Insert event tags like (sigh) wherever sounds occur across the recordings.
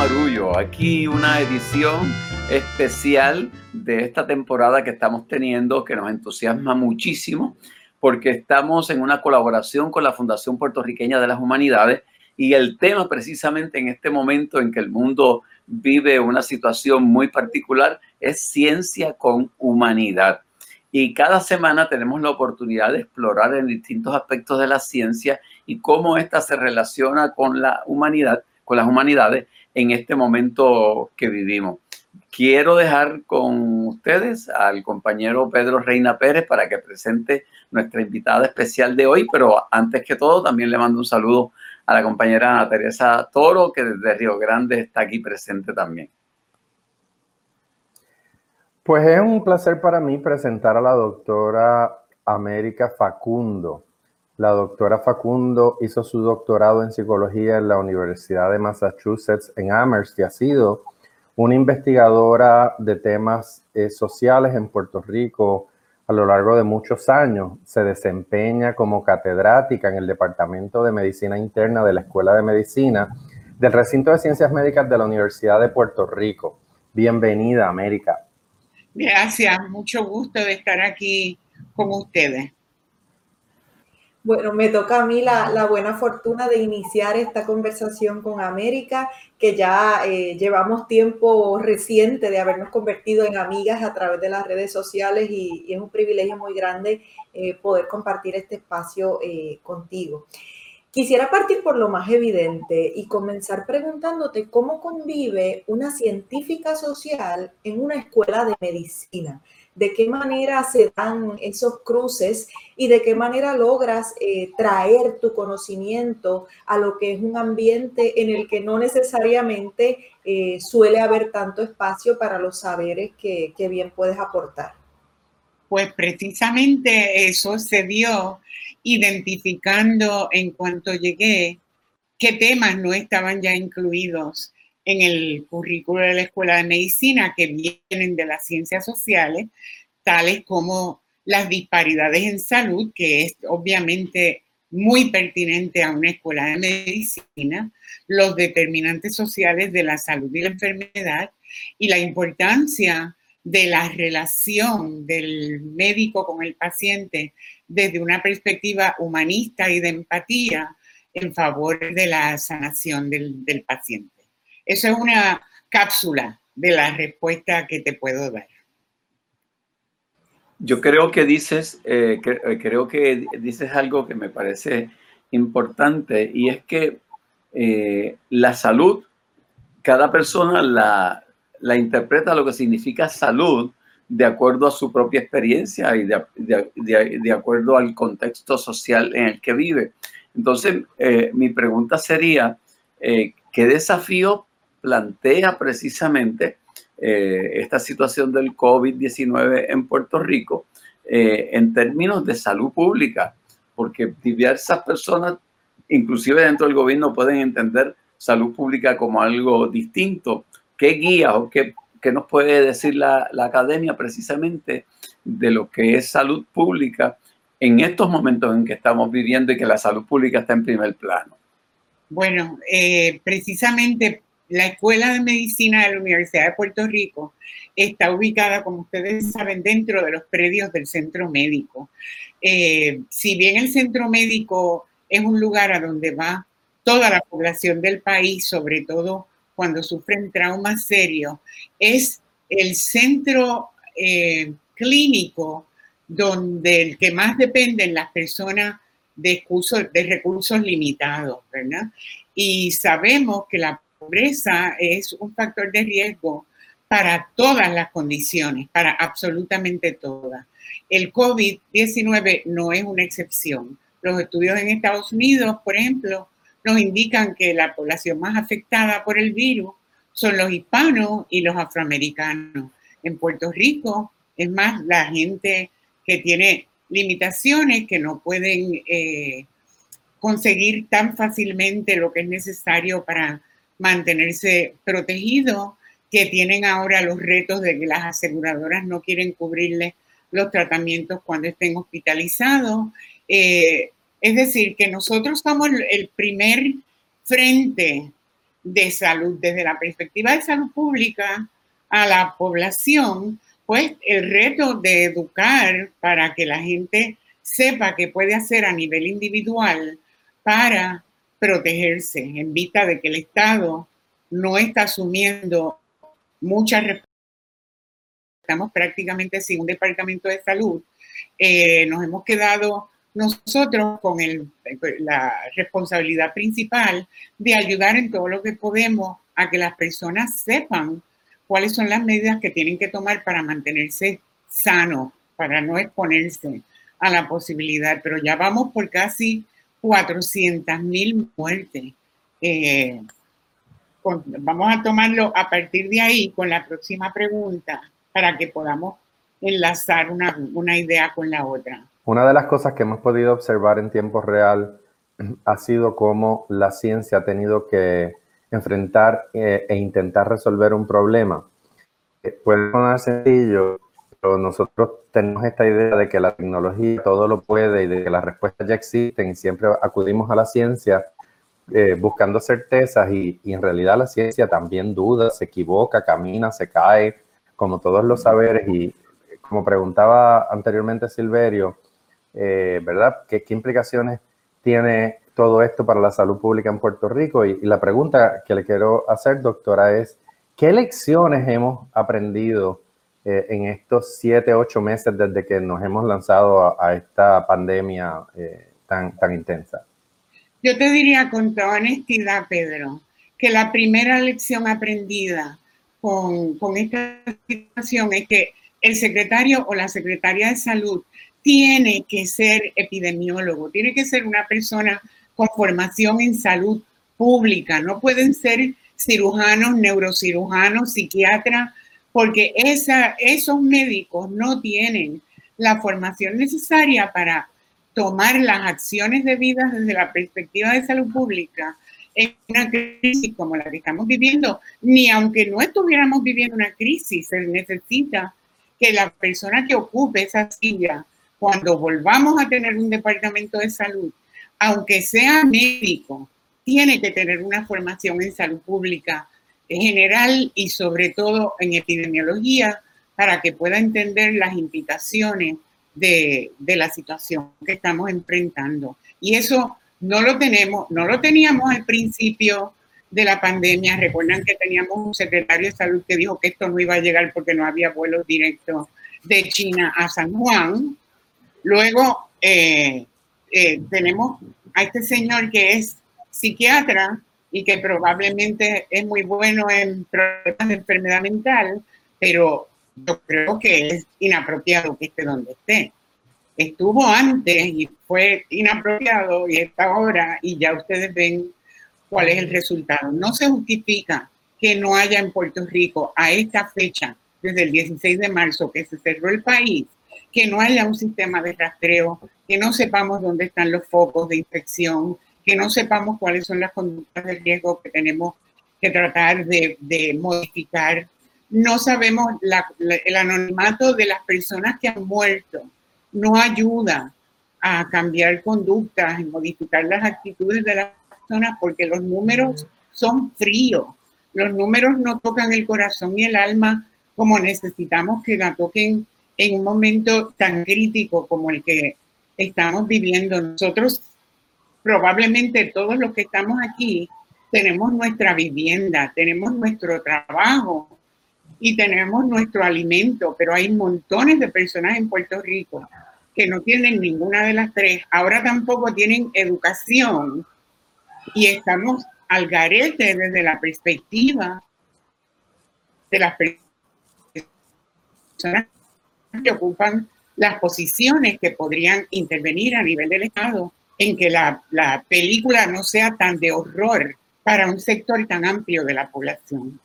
Marullo, aquí una edición especial de esta temporada que estamos teniendo que nos entusiasma muchísimo porque estamos en una colaboración con la Fundación Puertorriqueña de las Humanidades y el tema precisamente en este momento en que el mundo vive una situación muy particular es ciencia con humanidad. Y cada semana tenemos la oportunidad de explorar en distintos aspectos de la ciencia y cómo ésta se relaciona con la humanidad con las humanidades en este momento que vivimos. Quiero dejar con ustedes al compañero Pedro Reina Pérez para que presente nuestra invitada especial de hoy, pero antes que todo también le mando un saludo a la compañera Ana Teresa Toro, que desde Río Grande está aquí presente también. Pues es un placer para mí presentar a la doctora América Facundo. La doctora Facundo hizo su doctorado en psicología en la Universidad de Massachusetts en Amherst y ha sido una investigadora de temas eh, sociales en Puerto Rico a lo largo de muchos años. Se desempeña como catedrática en el Departamento de Medicina Interna de la Escuela de Medicina del Recinto de Ciencias Médicas de la Universidad de Puerto Rico. Bienvenida, América. Gracias, mucho gusto de estar aquí con ustedes. Bueno, me toca a mí la, buena fortuna de iniciar esta conversación con América, que ya eh, llevamos tiempo reciente de habernos convertido en amigas a través de las redes sociales y, es un privilegio muy grande eh, poder compartir este espacio eh, contigo. Quisiera partir por lo más evidente y comenzar preguntándote cómo convive una científica social en una escuela de medicina de qué manera se dan esos cruces y de qué manera logras eh, traer tu conocimiento a lo que es un ambiente en el que no necesariamente eh, suele haber tanto espacio para los saberes que, que bien puedes aportar. Pues precisamente eso se dio identificando en cuanto llegué qué temas no estaban ya incluidos en el currículo de la Escuela de Medicina que vienen de las ciencias sociales, tales como las disparidades en salud, que es obviamente muy pertinente a una escuela de medicina, los determinantes sociales de la salud y la enfermedad y la importancia de la relación del médico con el paciente desde una perspectiva humanista y de empatía en favor de la sanación del, del paciente. Eso es una cápsula de la respuesta que te puedo dar. Yo creo que dices, eh, eh, creo que dices algo que me parece importante y es que eh, la salud, cada persona la, la, interpreta lo que significa salud de acuerdo a su propia experiencia y de, de, de acuerdo al contexto social en el que vive. Entonces, mi pregunta sería, ¿qué desafío plantea precisamente eh, esta situación del COVID-19 en Puerto Rico eh, en términos de salud pública, porque diversas personas, inclusive dentro del gobierno, pueden entender salud pública como algo distinto. ¿Qué guía o qué, nos puede decir la, academia precisamente de lo que es salud pública en estos momentos en que estamos viviendo y que la salud pública está en primer plano? Bueno, eh, precisamente la Escuela de Medicina de la Universidad de Puerto Rico está ubicada, como ustedes saben, dentro de los predios del centro médico. Eh, si bien el centro médico es un lugar a donde va toda la población del país, sobre todo cuando sufren traumas serios, es el centro eh, clínico donde el que más dependen las personas de, de recursos limitados, ¿verdad? Y sabemos que la pobreza es un factor de riesgo para todas las condiciones, para absolutamente todas. El COVID-19 no es una excepción. Los estudios en Estados Unidos, por ejemplo, nos indican que la población más afectada por el virus son los hispanos y los afroamericanos. En Puerto Rico es más la gente que tiene limitaciones, que no pueden eh, conseguir tan fácilmente lo que es necesario para mantenerse protegido, que tienen ahora los retos de que las aseguradoras no quieren cubrirles los tratamientos cuando estén hospitalizados. Eh, es decir, que nosotros somos el primer frente de salud, desde la perspectiva de salud pública a la población, pues el reto de educar para que la gente sepa qué puede hacer a nivel individual para protegerse en vista de que el Estado no está asumiendo muchas estamos prácticamente sin un departamento de salud, eh, nos hemos quedado nosotros con la responsabilidad principal de ayudar en todo lo que podemos a que las personas sepan cuáles son las medidas que tienen que tomar para mantenerse sanos, para no exponerse a la posibilidad. Pero ya vamos por casi 400 mil muertes. Eh, vamos a tomarlo a partir de ahí con la próxima pregunta para que podamos enlazar una, una idea con la otra. Una de las cosas que hemos podido observar en tiempo real ha sido cómo la ciencia ha tenido que enfrentar eh, e intentar resolver un problema. Eh, puede sonar sencillo, pero nosotros tenemos esta idea de que la tecnología todo lo puede y de que las respuestas ya existen y siempre acudimos a la ciencia eh, buscando certezas y, y, en realidad la ciencia también duda, se equivoca, camina, se cae, como todos los saberes y como preguntaba anteriormente Silverio, eh, ¿verdad? ¿Qué, ¿Qué, implicaciones tiene todo esto para la salud pública en Puerto Rico? Y, la pregunta que le quiero hacer, doctora, es, ¿qué lecciones hemos aprendido eh, en estos siete, ocho meses desde que nos hemos lanzado a, esta pandemia eh, tan, tan intensa? Yo te diría con toda honestidad, Pedro, que la primera lección aprendida con, con esta situación es que el secretario o la secretaria de salud tiene que ser epidemiólogo, tiene que ser una persona con formación en salud pública, no pueden ser cirujanos, neurocirujanos, psiquiatras, porque esos médicos no tienen la formación necesaria para tomar las acciones debidas desde la perspectiva de salud pública en una crisis como la que estamos viviendo, ni aunque no estuviéramos viviendo una crisis, se necesita que la persona que ocupe esa silla cuando volvamos a tener un departamento de salud, aunque sea médico, tiene que tener una formación en salud pública general y sobre todo en epidemiología para que pueda entender las implicaciones de, de la situación que estamos enfrentando. Y eso no lo tenemos, no lo teníamos al principio de la pandemia. Recuerdan que teníamos un secretario de salud que dijo que esto no iba a llegar porque no había vuelos directos de China a San Juan. Luego eh, eh, tenemos a este señor que es psiquiatra y que probablemente es muy bueno en problemas de enfermedad mental, pero yo creo que es inapropiado que esté donde esté. Estuvo antes y fue inapropiado y está ahora y ya ustedes ven cuál es el resultado. No se justifica que no haya en Puerto Rico a esta fecha, desde el 16 de marzo que se cerró el país, que no haya un sistema de rastreo, que no sepamos dónde están los focos de infección, que no sepamos cuáles son las conductas de riesgo que tenemos que tratar de, modificar. No sabemos el anonimato de las personas que han muerto. No ayuda a cambiar conductas y modificar las actitudes de las personas porque los números son fríos. Los números no tocan el corazón y el alma como necesitamos que la toquen en un momento tan crítico como el que estamos viviendo. Nosotros, probablemente todos los que estamos aquí, tenemos nuestra vivienda, tenemos nuestro trabajo y tenemos nuestro alimento, pero hay montones de personas en Puerto Rico que no tienen ninguna de las tres. Ahora tampoco tienen educación y estamos al garete desde la perspectiva de las personas que ocupan las posiciones que podrían intervenir a nivel del Estado en que la, la película no sea tan de horror para un sector tan amplio de la población.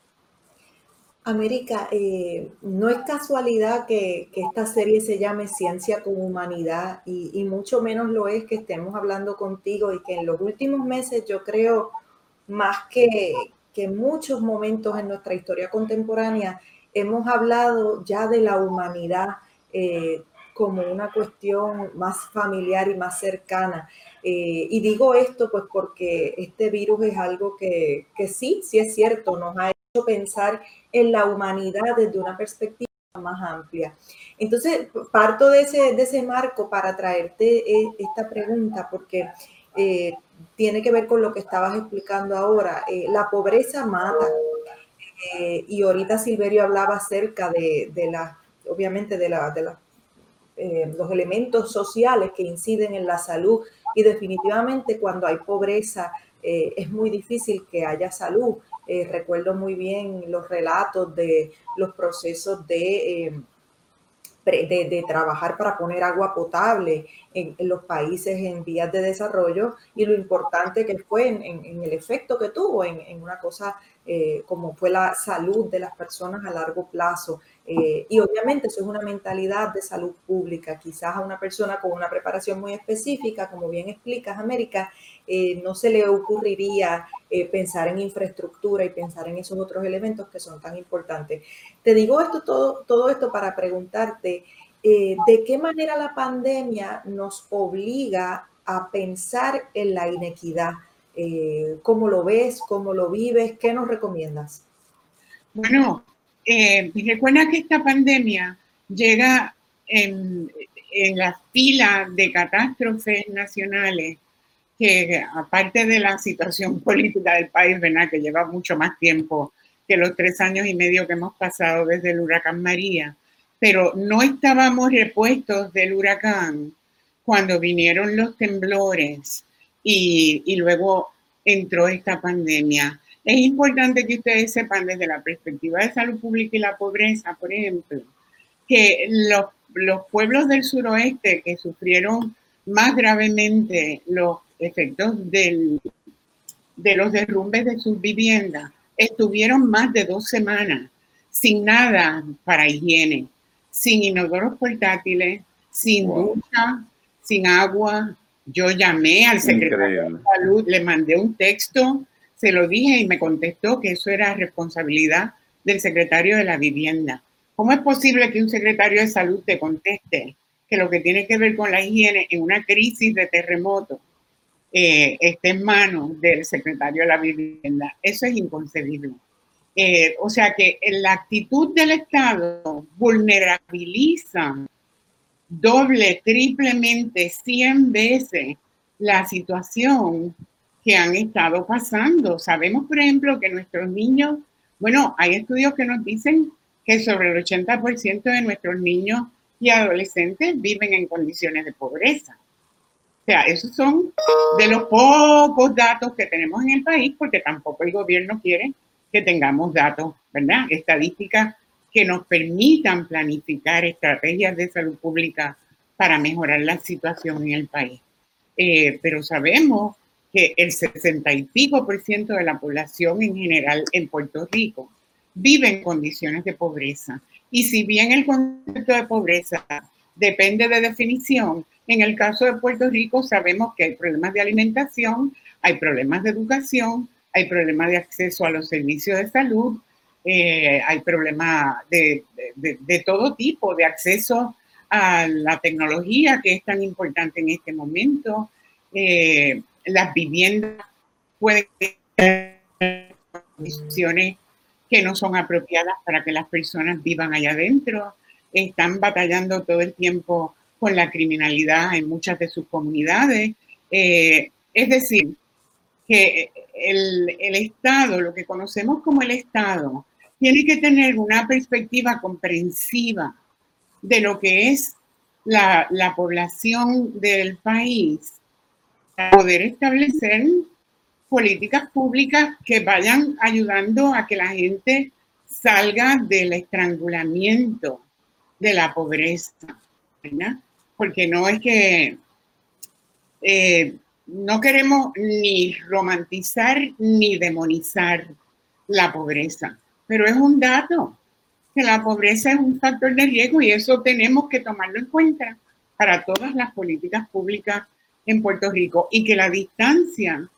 América, eh, no es casualidad que, que, esta serie se llame Ciencia con Humanidad y, y, mucho menos lo es que estemos hablando contigo y que en los últimos meses yo creo más que, que muchos momentos en nuestra historia contemporánea hemos hablado ya de la humanidad, eh, como una cuestión más familiar y más cercana. Eh, y digo esto pues porque este virus es algo que, que sí, sí es cierto, nos ha hecho pensar en la humanidad desde una perspectiva más amplia. Entonces, parto de ese, de ese marco para traerte eh, esta pregunta, porque eh, tiene que ver con lo que estabas explicando ahora. la pobreza mata. y ahorita Silverio hablaba acerca de, de la, obviamente, de, la, de la, los elementos sociales que inciden en la salud y definitivamente cuando hay pobreza eh, es muy difícil que haya salud. Eh, recuerdo muy bien los relatos de los procesos de, eh, de, trabajar para poner agua potable en, los países en vías de desarrollo y lo importante que fue en, el efecto que tuvo en, una cosa como fue la salud de las personas a largo plazo. Eh, y obviamente eso es una mentalidad de salud pública. Quizás a una persona con una preparación muy específica, como bien explicas, América, eh, no se le ocurriría eh, pensar en infraestructura y pensar en esos otros elementos que son tan importantes. Te digo esto, todo, todo esto para preguntarte, ¿de qué manera la pandemia nos obliga a pensar en la inequidad? ¿Cómo lo ves? ¿Cómo lo vives? ¿Qué nos recomiendas? Bueno, eh, recuerda que esta pandemia llega en, la fila de catástrofes nacionales que aparte de la situación (laughs) política del país, ¿verdad? que lleva mucho más tiempo que los tres años y medio que hemos pasado desde el huracán María, pero no estábamos repuestos del huracán cuando vinieron los temblores y, y luego entró esta pandemia. Es importante que ustedes sepan desde la perspectiva de salud pública y la pobreza, por ejemplo, que los, pueblos del suroeste que sufrieron más gravemente los efectos del, de los derrumbes de sus viviendas estuvieron más de dos semanas sin nada para higiene, sin inodoros portátiles, sin ducha, sin agua. Yo llamé al secretario de salud, le mandé un texto se lo dije y me contestó que eso era responsabilidad del secretario de la vivienda. ¿Cómo es posible que un secretario de salud te conteste que lo que tiene que ver con la higiene en una crisis de terremoto eh, esté en manos del secretario de la vivienda? Eso es inconcebible. Eh, o sea que la actitud del Estado vulnerabiliza doble, triplemente, cien veces la situación que han estado pasando. Sabemos, por ejemplo, que nuestros niños, bueno, hay estudios que nos dicen que sobre el 80% de nuestros niños y adolescentes viven en condiciones de pobreza. O sea, esos son de los pocos datos que tenemos en el país, porque tampoco el gobierno quiere que tengamos datos, ¿verdad? Estadísticas que nos permitan planificar estrategias de salud pública para mejorar la situación en el país. Eh, pero sabemos que el 60 y pico por ciento de la población en general en Puerto Rico vive en condiciones de pobreza. Y si bien el concepto de pobreza depende de definición, en el caso de Puerto Rico sabemos que hay problemas de alimentación, hay problemas de educación, hay problemas de acceso a los servicios de salud, eh, hay problemas de, de, todo tipo, de acceso a la tecnología que es tan importante en este momento. Eh, las viviendas pueden tener condiciones que no son apropiadas para que las personas vivan allá adentro. Están batallando todo el tiempo con la criminalidad en muchas de sus comunidades. Eh, es decir, que el, el, Estado, lo que conocemos como el Estado, tiene que tener una perspectiva comprensiva de lo que es la, la población del país poder establecer políticas públicas que vayan ayudando a que la gente salga del estrangulamiento de la pobreza, ¿verdad? Porque no es que eh, no queremos ni romantizar ni demonizar la pobreza, pero es un dato que la pobreza es un factor de riesgo y eso tenemos que tomarlo en cuenta para todas las políticas públicas en Puerto Rico y que la distancia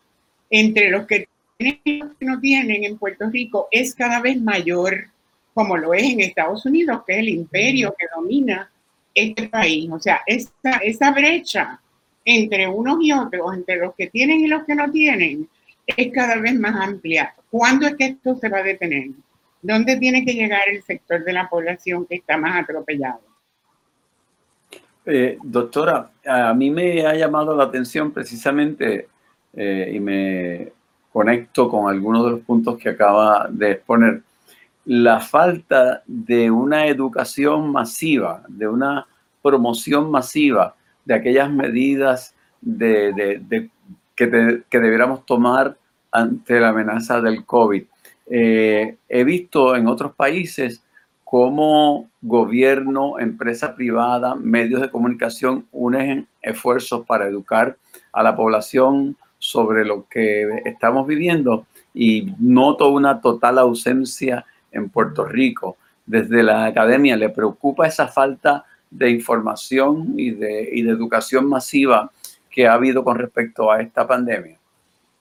entre los que tienen y los que no tienen en Puerto Rico es cada vez mayor, como lo es en Estados Unidos, que es el imperio que domina este país. O sea, esa, esa brecha entre unos y otros, entre los que tienen y los que no tienen, es cada vez más amplia. ¿Cuándo es que esto se va a detener? ¿Dónde tiene que llegar el sector de la población que está más atropellado? Eh, doctora, a mí me ha llamado la atención precisamente eh, y me conecto con algunos de los puntos que acaba de exponer, la falta de una educación masiva, de una promoción masiva de aquellas medidas que, debiéramos tomar ante la amenaza del COVID. Eh, he visto en otros países cómo gobierno, empresa privada, medios de comunicación unen esfuerzos para educar a la población sobre lo que estamos viviendo y noto una total ausencia en Puerto Rico. Desde la academia le preocupa esa falta de información y de, y de educación masiva que ha habido con respecto a esta pandemia?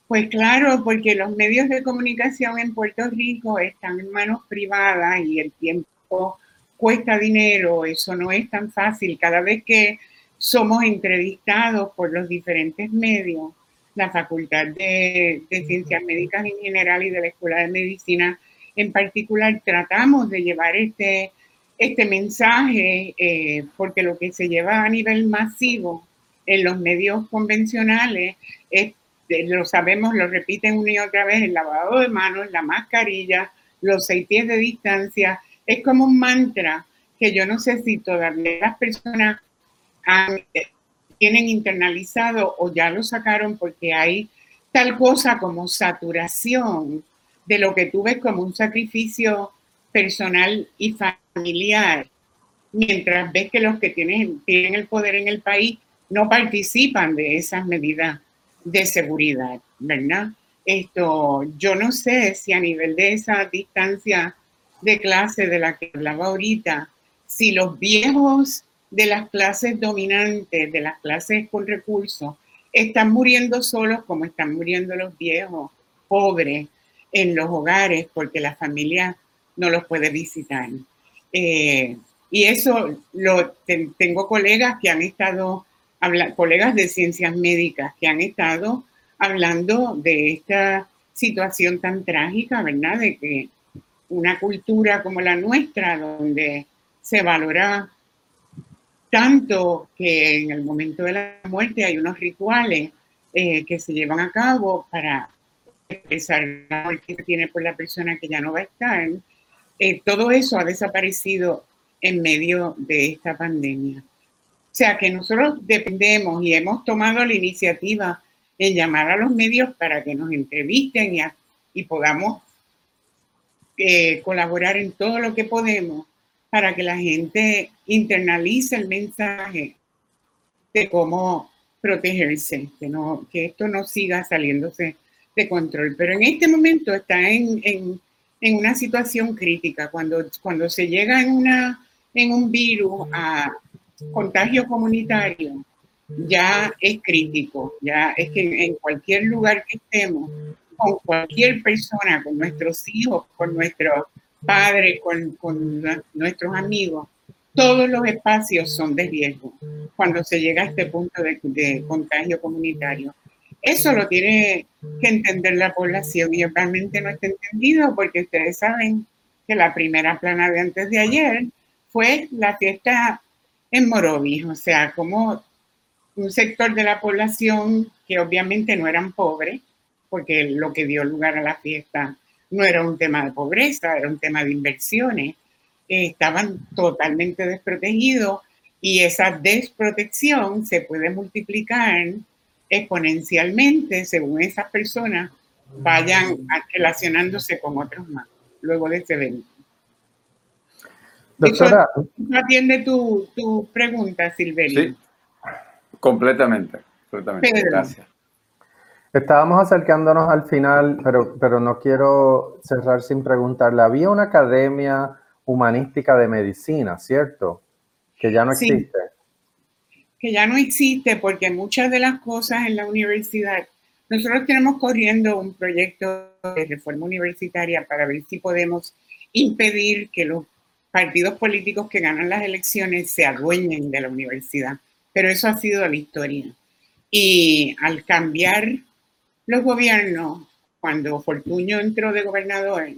Pues claro, porque los medios de comunicación en Puerto Rico están en manos privadas y el tiempo cuesta dinero, eso no es tan fácil. Cada vez que somos entrevistados por los diferentes medios, la Facultad de, Ciencias Médicas en general y de la Escuela de Medicina en particular, tratamos de llevar este, este mensaje, eh, porque lo que se lleva a nivel masivo en los medios convencionales es, eh, lo sabemos, lo repiten una y otra vez, el lavado de manos, la mascarilla, los seis pies de distancia, es como un mantra que yo no sé si todavía las personas eh, tienen internalizado o ya lo sacaron porque hay tal cosa como saturación de lo que tú ves como un sacrificio personal y familiar, mientras ves que los que tienen, tienen el poder en el país no participan de esas medidas de seguridad, ¿verdad? Esto, yo no sé si a nivel de esa distancia de clase de la que hablaba ahorita, si los viejos de las clases dominantes, de las clases con recursos, están muriendo solos como están muriendo los viejos pobres en los hogares porque la familia no los puede visitar. Eh, y eso lo tengo colegas que han estado, colegas de ciencias médicas que han estado hablando de esta situación tan trágica, ¿verdad? De que una cultura como la nuestra, donde se valora tanto que en el momento de la muerte hay unos rituales eh, que se llevan a cabo para expresar la muerte que tiene por la persona que ya no va a estar, eh, todo eso ha desaparecido en medio de esta pandemia. O sea que nosotros dependemos y hemos tomado la iniciativa en llamar a los medios para que nos entrevisten y, y podamos eh, colaborar en todo lo que podemos para que la gente internalice el mensaje de cómo protegerse, que, no, que esto no siga saliéndose de control. Pero en este momento está en, en en una situación crítica, cuando, cuando se llega en, una, en un virus a contagio comunitario, ya es crítico, ya es que en cualquier lugar que estemos, con cualquier persona, con nuestros hijos, con nuestros padres, con, con nuestros amigos, todos los espacios son de riesgo cuando se llega a este punto de, de contagio comunitario. Eso lo tiene que entender la población y realmente no está entendido porque ustedes saben que la primera plana de antes de ayer fue la fiesta en Morovis, o sea, como un sector de la población que obviamente no eran pobres, porque lo que dio lugar a la fiesta no era un tema de pobreza, era un tema de inversiones, estaban totalmente desprotegidos y esa desprotección se puede multiplicar exponencialmente según esas personas vayan relacionándose con otros más luego de este evento. Doctora. atiende tu, tu pregunta, Silverio. Sí, completamente. completamente. Gracias. Estábamos acercándonos al final, pero, pero no quiero cerrar sin preguntarle. Había una academia humanística de medicina, ¿cierto? Que ya no existe que ya no existe porque muchas de las cosas en la universidad, nosotros tenemos corriendo un proyecto de reforma universitaria para ver si podemos impedir que los partidos políticos que ganan las elecciones se adueñen de la universidad. Pero eso ha sido la historia. Y al cambiar los gobiernos, cuando Fortuño entró de gobernador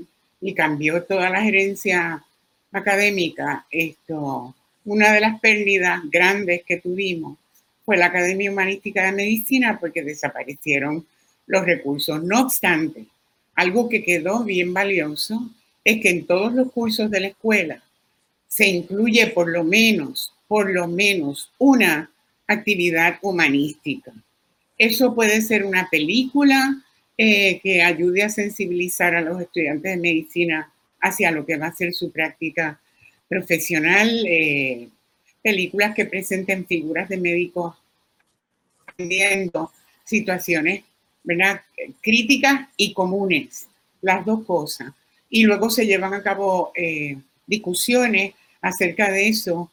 y cambió toda la gerencia académica, esto, una de las pérdidas grandes que tuvimos fue la Academia Humanística de Medicina porque desaparecieron los recursos. No obstante, algo que quedó bien valioso es que en todos los cursos de la escuela se incluye por lo menos, por lo menos una actividad humanística. Eso puede ser una película eh, que ayude a sensibilizar a los estudiantes de medicina hacia lo que va a ser su práctica profesional, eh, películas que presenten figuras de médicos viendo situaciones críticas y comunes, las dos cosas. Y luego se llevan a cabo eh, discusiones acerca de eso.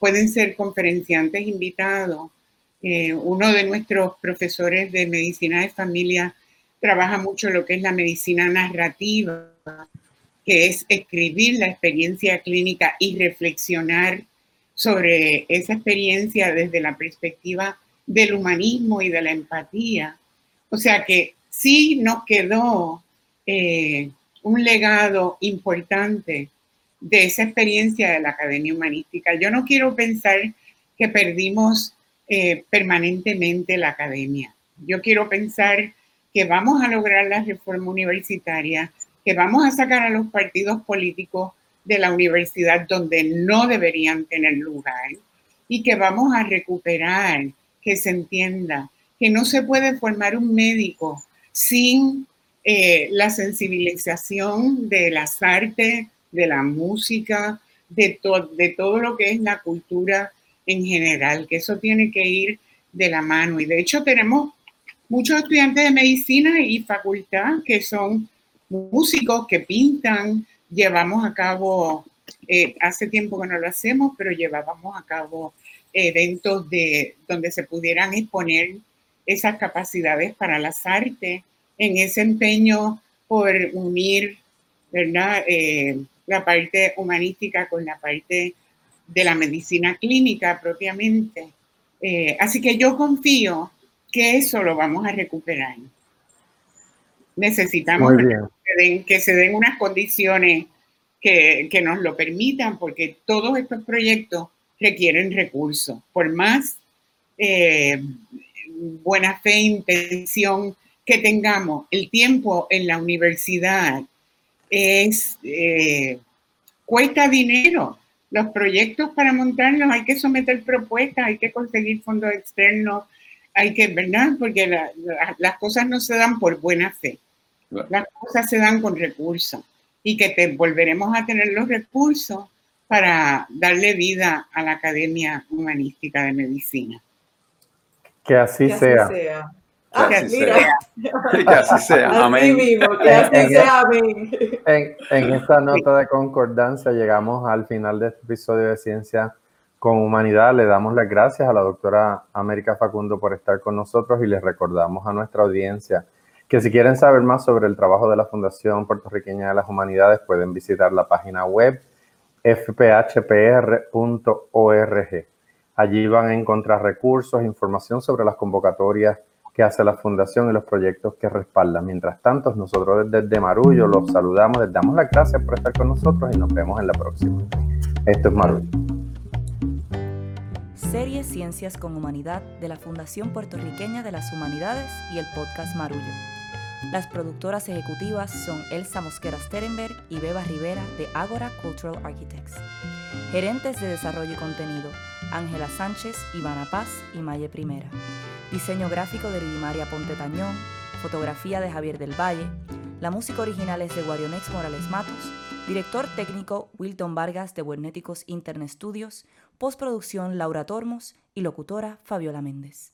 Pueden ser conferenciantes invitados. Uno de nuestros profesores de medicina de familia trabaja mucho lo que es la medicina narrativa, que es escribir la experiencia clínica y reflexionar sobre esa experiencia desde la perspectiva del humanismo y de la empatía. O sea que sí nos quedó eh, un legado importante de esa experiencia de la Academia Humanística. Yo no quiero pensar que perdimos eh, permanentemente la academia. Yo quiero pensar que vamos a lograr la reforma universitaria, que vamos a sacar a los partidos políticos de la universidad donde no deberían tener lugar y que vamos a recuperar, que se entienda que no se puede formar un médico sin eh, la sensibilización de las artes, de la música, de, de todo lo que es la cultura en general, que eso tiene que ir de la mano. Y de hecho tenemos muchos estudiantes de medicina y facultad que son músicos que pintan, llevamos a cabo, eh, hace tiempo que no lo hacemos, pero llevábamos a cabo eventos de, donde se pudieran exponer esas capacidades para las artes, en ese empeño por unir ¿verdad? Eh, la parte humanística con la parte de la medicina clínica propiamente. Eh, así que yo confío que eso lo vamos a recuperar. Necesitamos que se, den, unas condiciones que, que, nos lo permitan, porque todos estos proyectos requieren recursos. Por más eh, buena fe, intención que tengamos, el tiempo en la universidad es eh, cuesta dinero. Los proyectos para montarlos hay que someter propuestas, hay que conseguir fondos externos, hay que, ¿verdad? Porque las cosas no se dan por buena fe. Las cosas se dan con recursos y que te volveremos a tener los recursos para darle vida a la Academia Humanística de Medicina. Que así sea. Que así sea. Que así sea. Amén. que así sea. Amén. En, en esta nota de concordancia llegamos al final de este episodio de Ciencia con Humanidad. Le damos las gracias a la doctora América Facundo por estar con nosotros y les recordamos a nuestra audiencia que si quieren saber más sobre el trabajo de la Fundación Puertorriqueña de las Humanidades pueden visitar la página web fphpr.org. Allí van a encontrar recursos, información sobre las convocatorias que hace la Fundación y los proyectos que respaldan. Mientras tanto, nosotros desde Marullo los saludamos, les damos las gracias por estar con nosotros y nos vemos en la próxima. Esto es Marullo. Serie Ciencias con Humanidad de la Fundación Puertorriqueña de las Humanidades y el podcast Marullo. Las productoras ejecutivas son Elsa Mosquera Sterenberg y Beba Rivera de Agora Cultural Architects. Gerentes de Desarrollo y Contenido, Ángela Sánchez, Ivana Paz y Maye Primera. Diseño gráfico de Lidimaria Ponte Tañón, fotografía de Javier del Valle. La música original es de Guarionex Morales Matos. Director técnico Wilton Vargas de Buenéticos Internet Studios. Postproducción Laura Tormos y locutora Fabiola Méndez.